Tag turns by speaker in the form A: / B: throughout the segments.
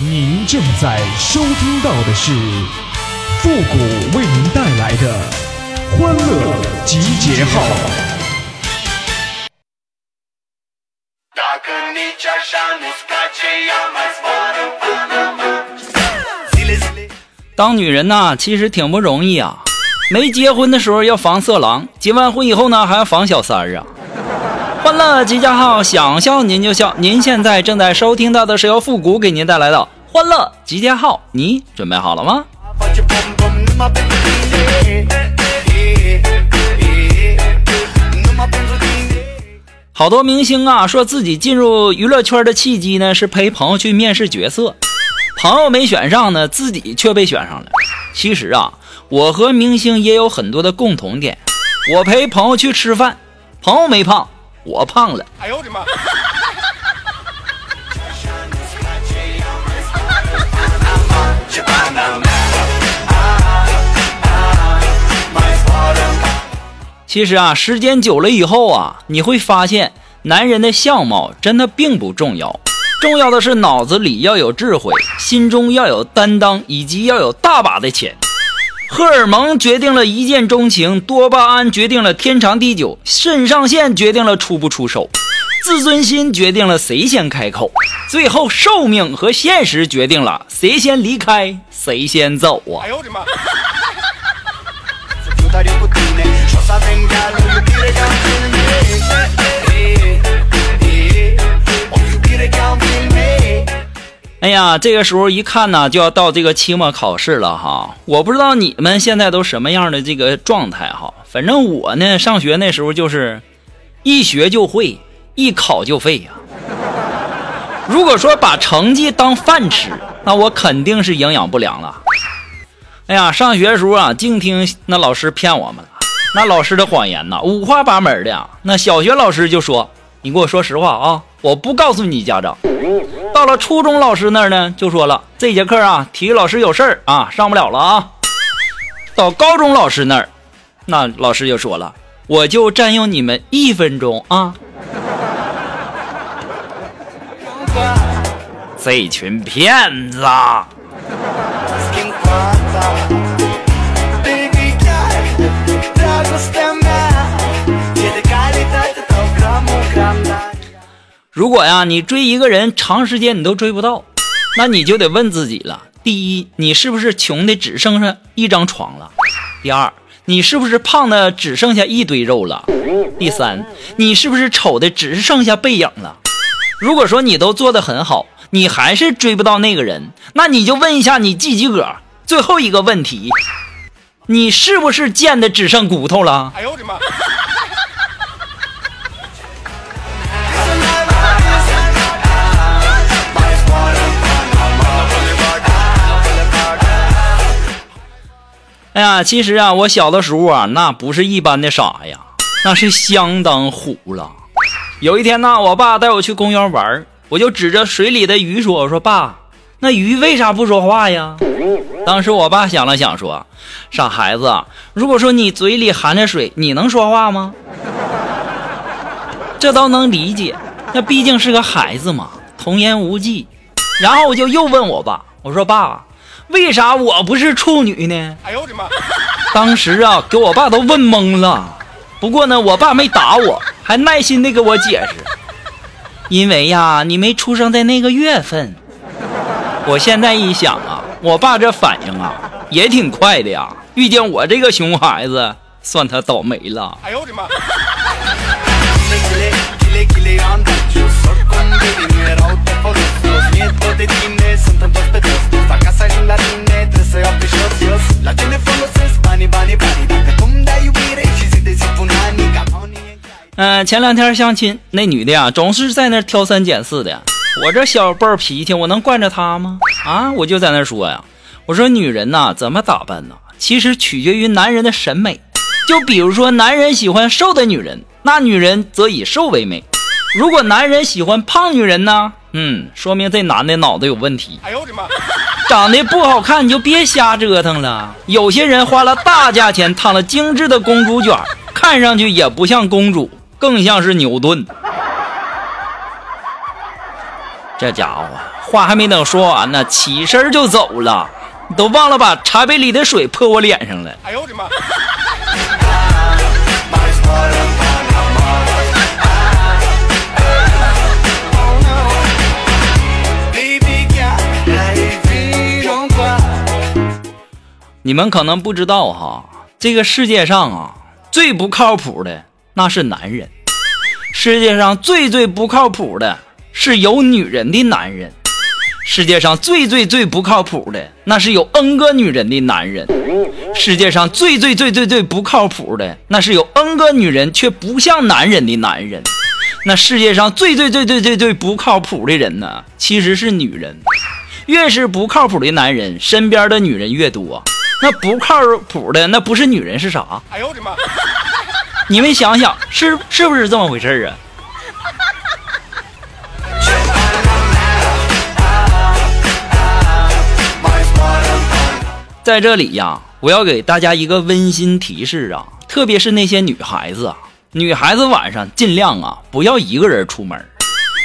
A: 您正在收听到的是复古为您带来的欢乐集结号。
B: 当女人呐，其实挺不容易啊。没结婚的时候要防色狼，结完婚以后呢，还要防小三儿啊。欢乐集结号，想笑您就笑。您现在正在收听到的是由复古给您带来的欢乐集结号，你准备好了吗？好多明星啊，说自己进入娱乐圈的契机呢，是陪朋友去面试角色，朋友没选上呢，自己却被选上了。其实啊，我和明星也有很多的共同点。我陪朋友去吃饭，朋友没胖，我胖了。哎呦我的妈！其实啊，时间久了以后啊，你会发现，男人的相貌真的并不重要，重要的是脑子里要有智慧，心中要有担当，以及要有大把的钱。荷尔蒙决定了一见钟情，多巴胺决定了天长地久，肾上腺决定了出不出手，自尊心决定了谁先开口，最后寿命和现实决定了谁先离开，谁先走啊！哎呦我的妈！哎呀，这个时候一看呢，就要到这个期末考试了哈。我不知道你们现在都什么样的这个状态哈。反正我呢，上学那时候就是一学就会，一考就废呀。如果说把成绩当饭吃，那我肯定是营养不良了。哎呀，上学时候啊，净听那老师骗我们了。那老师的谎言呐，五花八门的。那小学老师就说：“你给我说实话啊，我不告诉你家长。”到了初中老师那儿呢，就说了：“这节课啊，体育老师有事儿啊，上不了了啊。”到高中老师那儿，那老师就说了：“我就占用你们一分钟啊。”这群骗子！如果呀，你追一个人长时间你都追不到，那你就得问自己了：第一，你是不是穷的只剩下一张床了？第二，你是不是胖的只剩下一堆肉了？第三，你是不是丑的只剩下背影了？如果说你都做得很好，你还是追不到那个人，那你就问一下你自己个儿？最后一个问题，你是不是贱的只剩骨头了？哎呦我的妈！哎呀，其实啊，我小的时候啊，那不是一般的傻呀，那是相当虎了。有一天呢，我爸带我去公园玩，我就指着水里的鱼说：“我说爸，那鱼为啥不说话呀？”当时我爸想了想说：“傻孩子，如果说你嘴里含着水，你能说话吗？”这都能理解，那毕竟是个孩子嘛，童言无忌。然后我就又问我爸：“我说爸。”为啥我不是处女呢？哎呦我的妈！当时啊，给我爸都问懵了。不过呢，我爸没打我，还耐心的给我解释。因为呀，你没出生在那个月份。我现在一想啊，我爸这反应啊，也挺快的呀。遇见我这个熊孩子，算他倒霉了。哎呦我的妈！嗯，前两天相亲，那女的呀，总是在那挑三拣四的。我这小暴脾气，我能惯着她吗？啊，我就在那说呀，我说女人呐，怎么打扮呢？其实取决于男人的审美。就比如说，男人喜欢瘦的女人，那女人则以瘦为美。如果男人喜欢胖女人呢？嗯，说明这男的脑子有问题。哎呦我的妈！长得不好看你就别瞎折腾了。有些人花了大价钱烫了精致的公主卷，看上去也不像公主。更像是牛顿，这家伙话还没等说完呢，起身就走了，都忘了把茶杯里的水泼我脸上了。哎呦我的妈！你们可能不知道哈，这个世界上啊，最不靠谱的那是男人。世界上最最不靠谱的是有女人的男人。世界上最最最不靠谱的那是有 N 个女人的男人。世界上最最最最最不靠谱的那是有 N 个女人却不像男人的男人。那世界上最最最最最最不靠谱的人呢，其实是女人。越是不靠谱的男人，身边的女人越多。那不靠谱的，那不是女人是啥？哎呦我的妈！你们想想，是是不是这么回事啊？在这里呀，我要给大家一个温馨提示啊，特别是那些女孩子啊，女孩子晚上尽量啊不要一个人出门，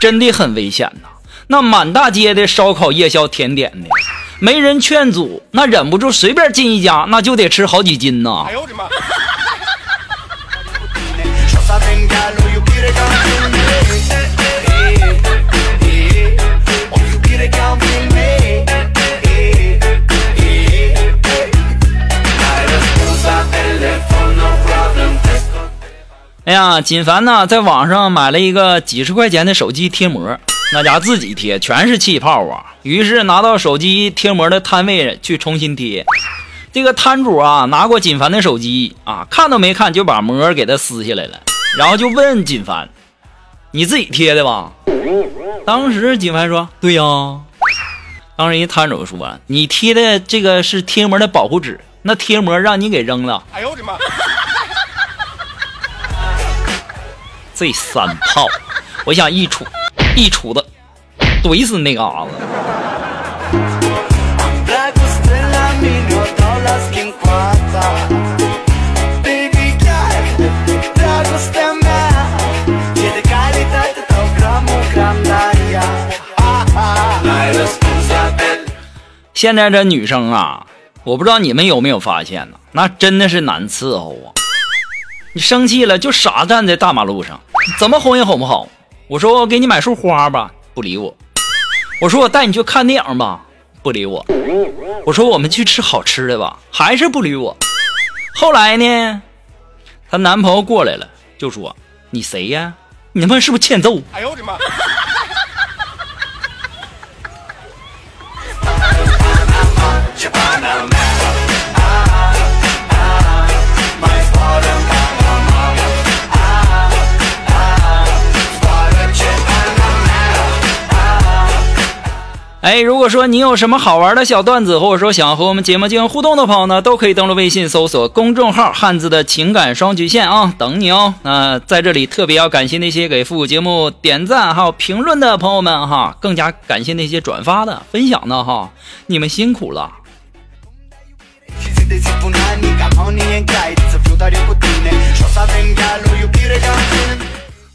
B: 真的很危险呐。那满大街的烧烤、夜宵、甜点的。没人劝阻，那忍不住随便进一家，那就得吃好几斤呐！哎呦我的妈！哎呀，锦凡呢，在网上买了一个几十块钱的手机贴膜。那家自己贴全是气泡啊！于是拿到手机贴膜的摊位去重新贴。这个摊主啊，拿过锦凡的手机啊，看都没看就把膜给他撕下来了，然后就问锦凡：“你自己贴的吧？”当时锦凡说：“对呀。”当时人摊主说：“你贴的这个是贴膜的保护纸，那贴膜让你给扔了。”哎呦我的妈！这三炮，我想一杵。一杵子怼死那嘎子。现在这女生啊，我不知道你们有没有发现呢？那真的是难伺候啊！你生气了就傻站在大马路上，怎么哄也哄不好。我说我给你买束花吧，不理我。我说我带你去看电影吧，不理我。我说我们去吃好吃的吧，还是不理我。后来呢，她男朋友过来了，就说：“你谁呀？你他妈是不是欠揍？”哎呦我的妈！哎，如果说你有什么好玩的小段子，或者说想和我们节目进行互动的朋友呢，都可以登录微信搜索公众号“汉字的情感双曲线”啊，等你哦。那在这里特别要感谢那些给复古节目点赞还有评论的朋友们哈，更加感谢那些转发的、分享的哈，你们辛苦了。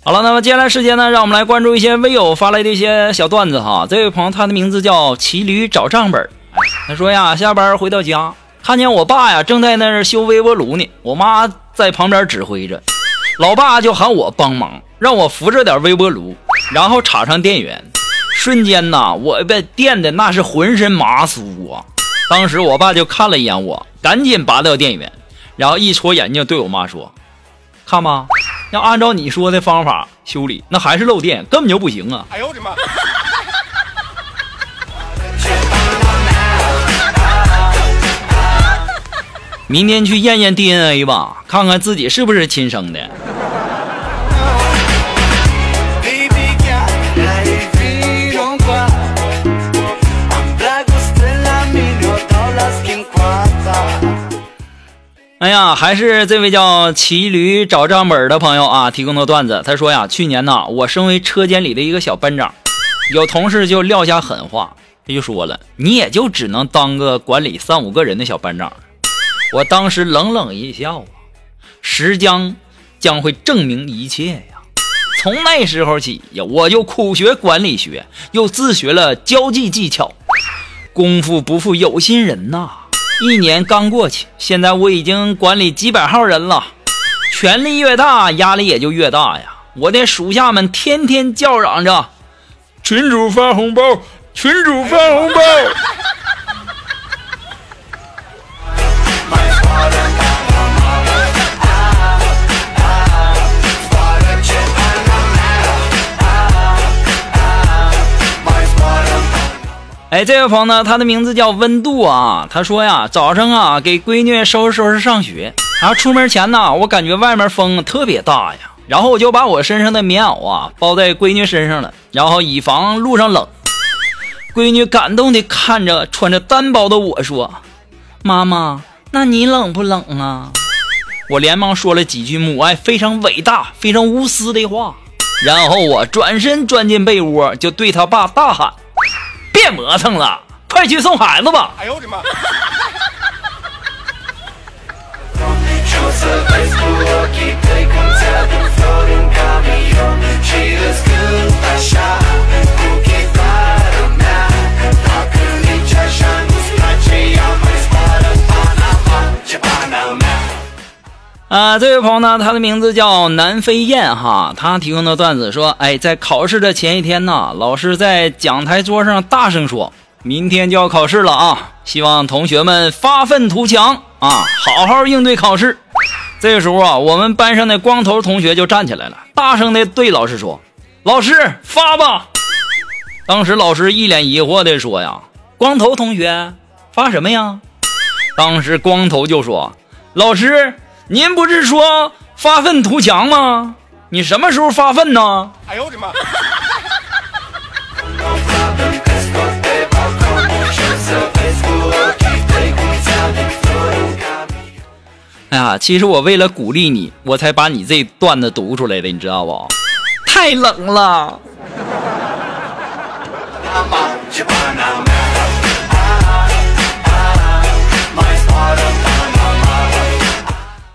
B: 好了，那么接下来时间呢，让我们来关注一些微友发来的一些小段子哈。这位朋友，他的名字叫骑驴找账本。他说呀，下班回到家，看见我爸呀正在那儿修微波炉呢，我妈在旁边指挥着，老爸就喊我帮忙，让我扶着点微波炉，然后插上电源。瞬间呐，我被电的那是浑身麻酥啊！当时我爸就看了一眼我，赶紧拔掉电源，然后一戳眼睛对我妈说：“看吧。”要按照你说的方法修理，那还是漏电，根本就不行啊！哎呦我的妈！明天去验验 DNA 吧，看看自己是不是亲生的。哎呀，还是这位叫骑驴找账本的朋友啊提供的段子。他说呀，去年呢，我身为车间里的一个小班长，有同事就撂下狠话，他就说了，你也就只能当个管理三五个人的小班长。我当时冷冷一笑啊，时间将会证明一切呀。从那时候起呀，我就苦学管理学，又自学了交际技巧。功夫不负有心人呐！一年刚过去，现在我已经管理几百号人了。权力越大，压力也就越大呀。我的属下们天天叫嚷着：“群主发红包，群主发红包。”哎，这位朋友呢，他的名字叫温度啊。他说呀，早上啊，给闺女收拾收拾上学。然后出门前呢，我感觉外面风特别大呀，然后我就把我身上的棉袄啊包在闺女身上了，然后以防路上冷。闺女感动的看着穿着单薄的我说：“妈妈，那你冷不冷啊？”我连忙说了几句母爱非常伟大、非常无私的话，然后我转身钻进被窝，就对他爸大喊。别磨蹭了，快去送孩子吧！哎呦我的妈！啊，这位朋友呢，他的名字叫南飞燕哈，他提供的段子说，哎，在考试的前一天呢，老师在讲台桌上大声说，明天就要考试了啊，希望同学们发愤图强啊，好好应对考试。这个时候啊，我们班上的光头同学就站起来了，大声的对老师说：“老师发吧。”当时老师一脸疑惑的说：“呀，光头同学发什么呀？”当时光头就说：“老师。”您不是说发愤图强吗？你什么时候发愤呢？哎呦我的妈！哎呀，其实我为了鼓励你，我才把你这段子读出来的，你知道不？太冷了。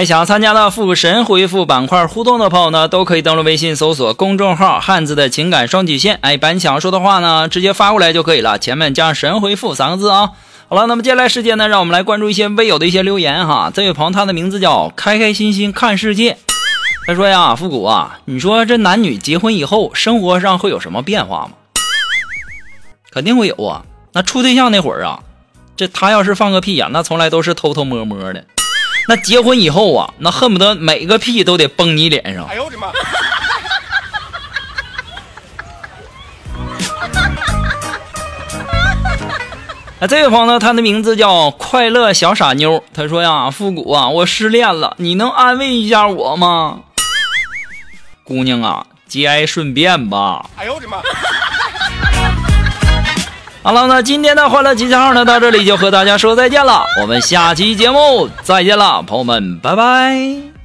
B: 哎，想参加到复古神回复板块互动的朋友呢，都可以登录微信搜索公众号“汉字的情感双曲线”。哎，把你想说的话呢，直接发过来就可以了，前面加上“神回复”三个字啊。好了，那么接下来时间呢，让我们来关注一些微友的一些留言哈。这位朋友他的名字叫开开心心看世界，他说呀，复古啊，你说这男女结婚以后生活上会有什么变化吗？肯定会有啊。那处对象那会儿啊，这他要是放个屁呀，那从来都是偷偷摸摸的。那结婚以后啊，那恨不得每个屁都得崩你脸上。哎呦我的妈！啊，这位朋友呢，他的名字叫快乐小傻妞。他说呀，复古啊，我失恋了，你能安慰一下我吗？姑娘啊，节哀顺变吧。哎呦我的妈！好了，那今天的欢乐集结号呢，到这里就和大家说再见了。我们下期节目再见了，朋友们，拜拜。